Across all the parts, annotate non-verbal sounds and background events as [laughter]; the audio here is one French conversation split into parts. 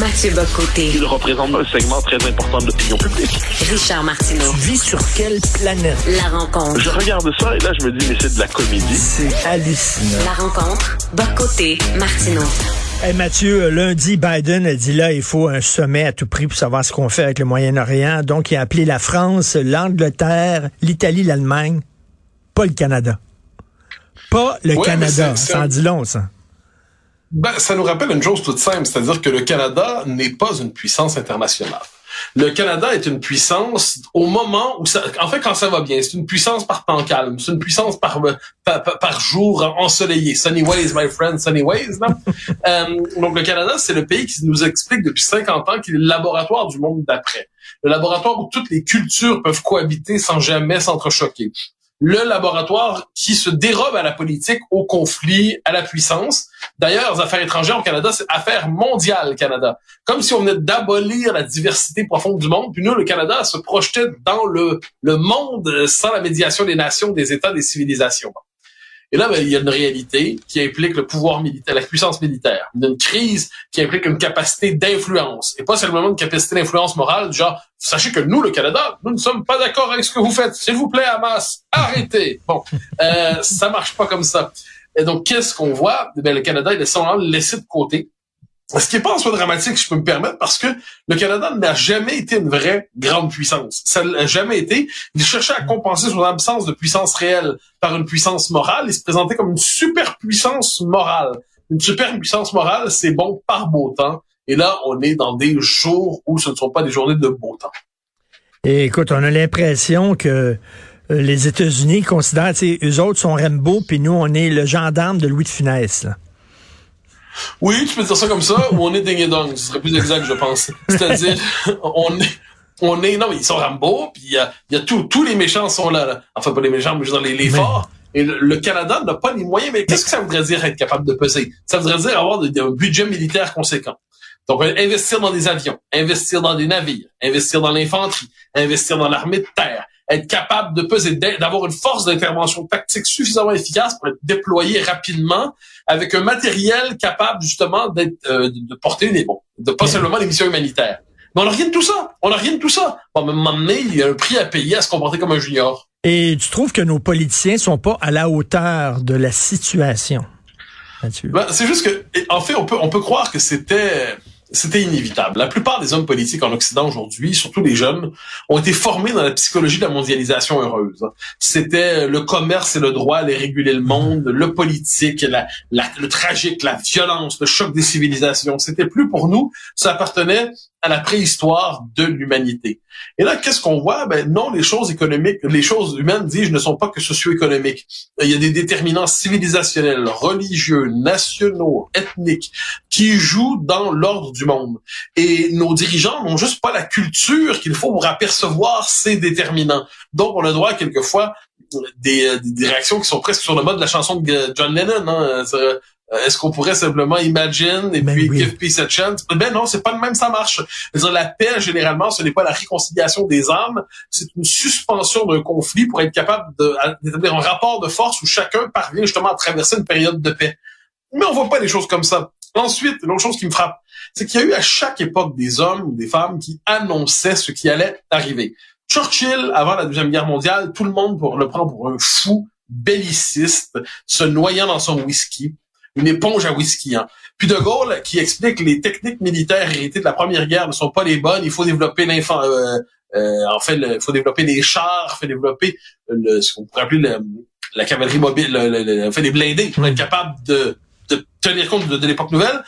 Mathieu Bocoté. Il représente un segment très important de l'opinion publique. Richard Martineau. Tu vis sur quelle planète? La rencontre. Je regarde ça et là, je me dis, mais c'est de la comédie. C'est hallucinant. La rencontre. Bocoté. Martineau. Hey Mathieu, lundi, Biden a dit là, il faut un sommet à tout prix pour savoir ce qu'on fait avec le Moyen-Orient. Donc, il a appelé la France, l'Angleterre, l'Italie, l'Allemagne, pas le Canada. Pas le Ouais, Canada. c'est- Ça en dit long, ça. Ben, ça nous rappelle une chose toute simple, c'est-à-dire que le Canada n'est pas une puissance internationale. Le Canada est une puissance au moment où ça, en fait, quand ça va bien, c'est une puissance par temps calme, c'est une puissance par, par, par- par jour ensoleillé. Sunny ways, my friend, sunny ways, non? [laughs] Euh, donc, le Canada, c'est le pays qui nous explique depuis 50 ans qu'il est le laboratoire du monde d'après. Le laboratoire où toutes les cultures peuvent cohabiter sans jamais s'entrechoquer. Le laboratoire qui se dérobe à la politique, au conflit, à la puissance. D'ailleurs, affaires étrangères au Canada, c'est affaires mondiales Canada. Comme si on venait d'abolir la diversité profonde du monde. Puis nous, le Canada se projetait dans le, le monde sans la médiation des nations, des États, des civilisations. Et là, ben, il y a une réalité qui implique le pouvoir militaire, la puissance militaire. Une crise qui implique une capacité d'influence. Et pas seulement une capacité d'influence morale, genre, sachez que nous, le Canada, nous ne sommes pas d'accord avec ce que vous faites. S'il vous plaît, Hamas, arrêtez. Bon, euh, ça marche pas comme ça. Et donc, qu'est-ce qu'on voit? Eh bien, le Canada, il est simplement laissé de côté. Ce qui n'est pas en soi dramatique, je peux me permettre, parce que le Canada n'a jamais été une vraie grande puissance. Ça n'a jamais été. Il cherchait à compenser son absence de puissance réelle par une puissance morale. Il se présentait comme une superpuissance morale. Une superpuissance morale, c'est bon par beau temps. Et là, on est dans des jours où ce ne sont pas des journées de beau temps. Écoute, on a l'impression que euh, les États-Unis considèrent, eux autres sont Rambo, puis nous, on est le gendarme de Louis de Funès. là. Oui, tu peux dire ça comme ça, ou on est ding et dong, ce serait plus exact, je pense. C'est-à-dire, [laughs] on est, on est, non, mais ils sont Rambo, puis il y a, y a tout, tous les méchants sont là, là. Enfin, pas les méchants, mais je veux dire, les, les Mais- forts. Et le, le Canada n'a pas les moyens, mais qu'est-ce que ça voudrait dire être capable de peser? Ça voudrait dire avoir de- un budget militaire conséquent. Donc, investir dans des avions, investir dans des navires, investir dans l'infanterie, investir dans l'armée de terre, être capable de peser, d'a- d'avoir une force d'intervention tactique suffisamment efficace pour être déployé rapidement avec un matériel capable justement d'être euh, de, porter les bons, de pas seulement les missions humanitaires. Mais on n'a rien de tout ça. On n'a rien de tout ça. Bon, à un moment donné, il y a un prix à payer à se comporter comme un junior. Et tu trouves que nos politiciens sont pas à la hauteur de la situation? Ben, c'est juste que, en fait, on peut, on peut croire que c'était, c'était inévitable. La plupart des hommes politiques en Occident aujourd'hui, surtout les jeunes, ont été formés dans la psychologie de la mondialisation heureuse. C'était le commerce et le droit allaient réguler le monde, le politique, le tragique, la violence, le choc des civilisations. C'était plus pour nous, ça appartenait à la préhistoire de l'humanité. Et là, qu'est-ce qu'on voit? Ben non, les choses économiques, les choses humaines, dis-je, ne sont pas que socio-économiques. Il y a des déterminants civilisationnels, religieux, nationaux, ethniques, qui jouent dans l'ordre du monde. Et nos dirigeants n'ont juste pas la culture qu'il faut pour apercevoir ces déterminants. Donc, on a droit quelquefois des, euh, des réactions qui sont presque sur le mode de la chanson de John Lennon. Hein, euh, Est-ce qu'on pourrait simplement imagine et Ben puis oui. give peace a chance? Ben non, c'est pas le même, ça marche. Dire, la paix, généralement, ce n'est pas la réconciliation des âmes, c'est une suspension d'un conflit pour être capable d'établir un rapport de force où chacun parvient justement à traverser une période de paix. Mais on voit pas les choses comme ça. Ensuite, une autre chose qui me frappe, c'est qu'il y a eu à chaque époque des hommes ou des femmes qui annonçaient ce qui allait arriver. Churchill, avant la Deuxième Guerre mondiale, tout le monde pour le prend pour un fou belliciste, se noyant dans son whisky, une éponge à whisky. Hein. Puis De Gaulle, qui explique que les techniques militaires héritées de la Première Guerre ne sont pas les bonnes, il faut développer l'infant... euh, euh, en fait, il faut développer des chars, il faut développer le, ce qu'on pourrait appeler le- la cavalerie mobile, le, le- fait, les blindés, pour être capable de tenir compte de, de l'époque nouvelle.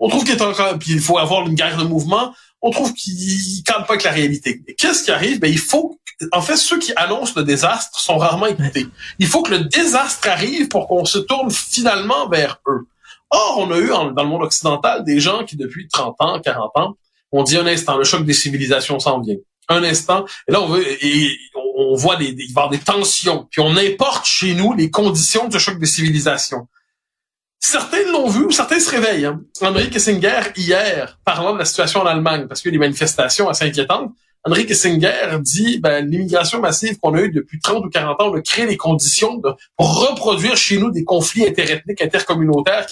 On trouve qu'il est encore, puis il faut avoir une guerre de mouvement. On trouve qu'il cadre pas avec la réalité. Qu'est-ce qui arrive? Ben il faut, en fait, ceux qui annoncent le désastre sont rarement écoutés. Il faut que le désastre arrive pour qu'on se tourne finalement vers eux. Or, on a eu dans le monde occidental des gens qui depuis 30 ans, 40 ans, ont dit un instant, le choc des civilisations s'en vient. Un instant, et là on veut, et on on voit des, des tensions, puis on importe chez nous les conditions de ce choc des civilisations. Certains l'ont vu, certains se réveillent. Hein. Henry Kissinger, hier, parlant de la situation en Allemagne, parce qu'il y a des manifestations assez inquiétantes, Henry Kissinger dit ben, l'immigration massive qu'on a eue depuis 30 ou 40 ans, on a créé les conditions de, reproduire chez nous des conflits interethniques, intercommunautaires.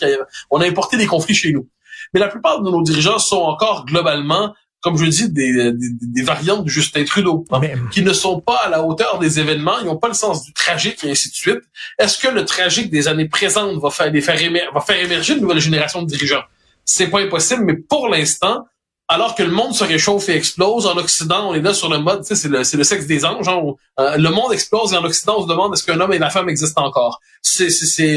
On a importé des conflits chez nous. Mais la plupart de nos dirigeants sont encore globalement comme je dis, des, des, des variantes de Justin Trudeau, hein, Mais- qui ne sont pas à la hauteur des événements, ils n'ont pas le sens du tragique et ainsi de suite. Est-ce que le tragique des années présentes va faire, les faire, émer- va faire émerger une nouvelle génération de dirigeants? C'est pas impossible, mais pour l'instant, alors que le monde se réchauffe et explose, en Occident, on est là sur le mode, tu sais, c'est le, le sexe des anges. hein, on- euh, le monde explose et en Occident, on se demande est-ce qu'un homme et la femme existent encore? C'est,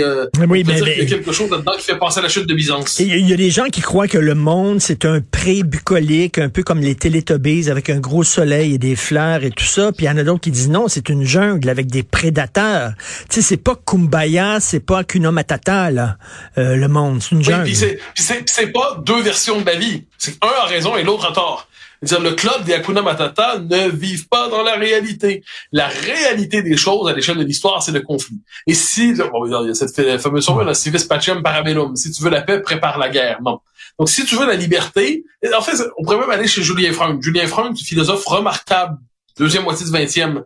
euh, Oui, y a quelque chose là-dedans qui fait penser à la chute de Byzance. Il y a des gens qui croient que le monde, c'est un pré bucolique, un peu comme les Télétobies, avec un gros soleil et des fleurs et tout ça. Puis il y en a d'autres qui disent non, c'est une jungle avec des prédateurs. Tu sais, c'est pas Kumbaya, c'est pas Hakuna Matata, là, euh, le monde. C'est une Oui, jungle. c'est, puis c'est, pas deux versions de la vie. C'est un a raison et l'autre a tort. Le club des Hakuna Matata ne vivent pas dans la réalité. La réalité des choses à l'échelle de l'histoire, c'est le conflit. Et si, bon, il y a cette fa- fameuse formule, là, civis pacem parabellum. Si tu veux la paix, prépare la guerre. Non. Donc, si tu veux la liberté, en fait, on pourrait même aller chez Julien Freund. Julien Freund, philosophe remarquable, deuxième moitié du 20e,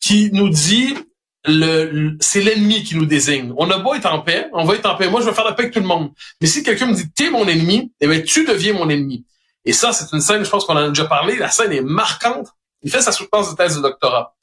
qui nous dit le, c'est l'ennemi qui nous désigne. On a beau être en paix, on va être en paix. Moi, je vais faire la paix avec tout le monde. Mais si quelqu'un me dit t'es mon ennemi, eh ben tu deviens mon ennemi. Et ça, c'est une scène, je pense qu'on en a déjà parlé. La scène est marquante. Il fait sa soutenance de thèse de doctorat.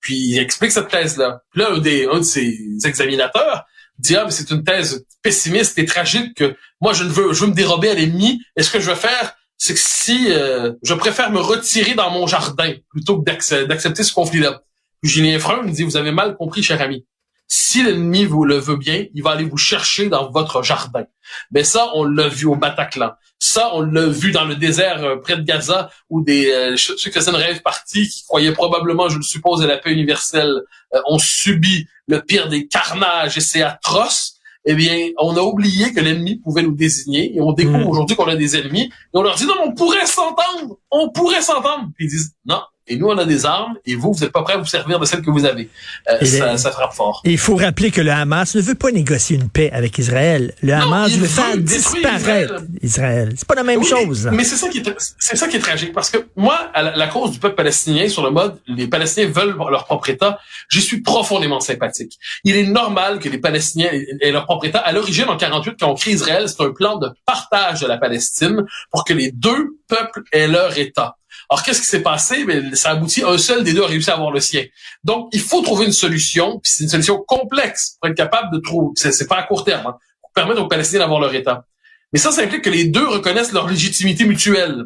Puis il explique cette thèse-là. Puis là, un, des, un de ses examinateurs dit ah mais c'est une thèse pessimiste et tragique que moi je ne veux je veux me dérober à l'ennemi. Et ce que je veux faire, c'est que si euh, je préfère me retirer dans mon jardin plutôt que d'acc- d'accepter ce conflit-là. Julien Freund dit vous avez mal compris, cher ami. Si l'ennemi vous le veut bien, il va aller vous chercher dans votre jardin. Mais ça, on l'a vu au Bataclan. Ça, on l'a vu dans le désert euh, près de Gaza, où des euh, ceux qui une rêve partie, qui croyaient probablement, je le suppose, à la paix universelle, euh, ont subi le pire des carnages et c'est atroce. Eh bien, on a oublié que l'ennemi pouvait nous désigner et on découvre Mm. aujourd'hui qu'on a des ennemis et on leur dit non, on pourrait s'entendre, on pourrait s'entendre. Puis ils disent non. Et nous, on a des armes et vous, vous n'êtes pas prêts à vous servir de celles que vous avez. Euh, Et ça, ça frappe fort. Et il faut rappeler que le Hamas ne veut pas négocier une paix avec Israël. Le Hamas veut veut faire disparaître Israël. C'est pas la même Oui, chose. Mais, mais c'est ça qui est c'est ça qui est tragique parce que moi à la, la cause du peuple palestinien sur le mode les Palestiniens veulent leur propre État, j'y suis profondément sympathique. Il est normal que les Palestiniens aient leur propre État. À l'origine en 48 quand on crée Israël, c'est un plan de partage de la Palestine pour que les deux peuples aient leur État. Alors, qu'est-ce qui s'est passé? Ben, ça aboutit, un seul des deux a réussi à avoir le sien. Donc, il faut trouver une solution, puis c'est une solution complexe pour être capable de trouver, c'est pas à court terme, hein, pour permettre aux Palestiniens d'avoir leur État. Mais ça, ça implique que les deux reconnaissent leur légitimité mutuelle.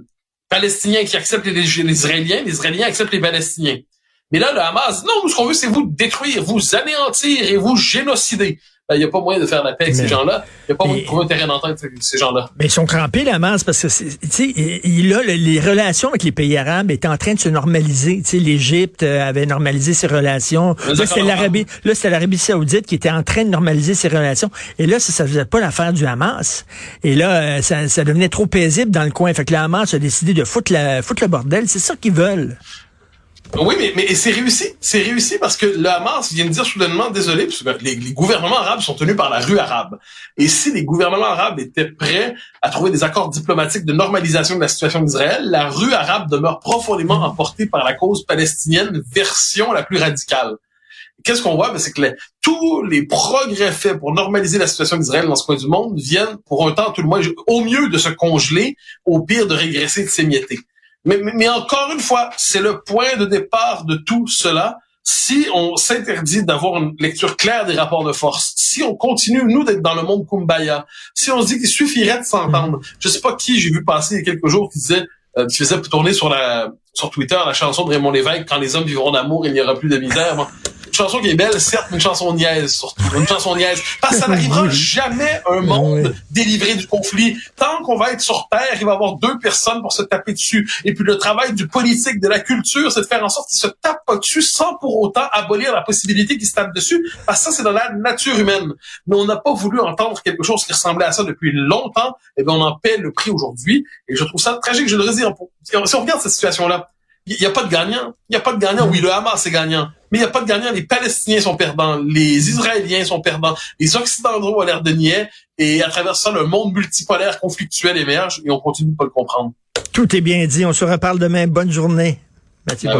Palestiniens qui acceptent les, les Israéliens, les Israéliens acceptent les Palestiniens. Mais là, le Hamas, non, ce qu'on veut, c'est vous détruire, vous anéantir et vous génocider. Ben, Il n'y a pas moyen de faire la paix avec Mais- ces gens-là. Il n'y a pas moyen de trouver un terrain d'entente avec ces gens-là. Mais ils sont crampés, la masse, parce que, c'est- tu sais, il- il a le- les relations avec les pays arabes étaient en train de se normaliser. Tu sais, l'Égypte euh, avait normalisé ses relations. Mais Là, c'était l'Arabie, là, c'était l'Arabie saoudite qui était en train de normaliser ses relations. Et là, ça, ça faisait pas l'affaire du Hamas. Et là, euh, ça, ça devenait trop paisible dans le coin. Fait que le Hamas a décidé de foutre, la, foutre le bordel. C'est ça qu'ils veulent. Oui, mais, mais c'est réussi. C'est réussi parce que le Hamas vient de dire soudainement, désolé, parce que les, gouvernements arabes sont tenus par la rue arabe. Et si les gouvernements arabes étaient prêts à trouver des accords diplomatiques de normalisation de la situation d'Israël, la rue arabe demeure profondément emportée par la cause palestinienne, version la plus radicale. Qu'est-ce qu'on voit? Ben, c'est que tous les progrès faits pour normaliser la situation d'Israël dans ce coin du monde viennent, pour un temps tout le moins, au mieux de se congeler, au pire de régresser de s'émietter. Mais, mais, mais encore une fois, c'est le point de départ de tout cela. Si on s'interdit d'avoir une lecture claire des rapports de force, si on continue, nous, d'être dans le monde kumbaya, si on se dit qu'il suffirait de s'entendre, je sais pas qui j'ai vu passer il y a quelques jours qui disait, euh, qui faisait tourner sur la sur Twitter la chanson de Raymond Lévesque, Quand les hommes vivront d'amour, il n'y aura plus de misère. Moi, une chanson qui est belle, certes, mais une chanson niaise, surtout. Une chanson niaise. Parce que ça n'arrivera jamais un monde Oui. délivré du conflit. Tant qu'on va être sur Terre, il va y avoir deux personnes pour se taper dessus. Et puis le travail du politique, de la culture, c'est de faire en sorte qu'ils se tapent pas dessus sans pour autant abolir la possibilité qu'ils se tapent dessus. Parce que ça, c'est dans la nature humaine. Mais on n'a pas voulu entendre quelque chose qui ressemblait à ça depuis longtemps. Et bien, on en paie le prix aujourd'hui. Et je trouve ça tragique. Je le redis. Si on regarde cette situation-là, il n'y a pas de gagnant. Il n'y a pas de gagnant. Oui, le Hamas est gagnant. Mais il n'y a pas de gagnant. Les Palestiniens sont perdants. Les Israéliens sont perdants. Les Occidentaux ont l'air de niais. Et à travers ça, le monde multipolaire conflictuel émerge et on continue de pas le comprendre. Tout est bien dit. On se reparle demain. Bonne journée. Mathieu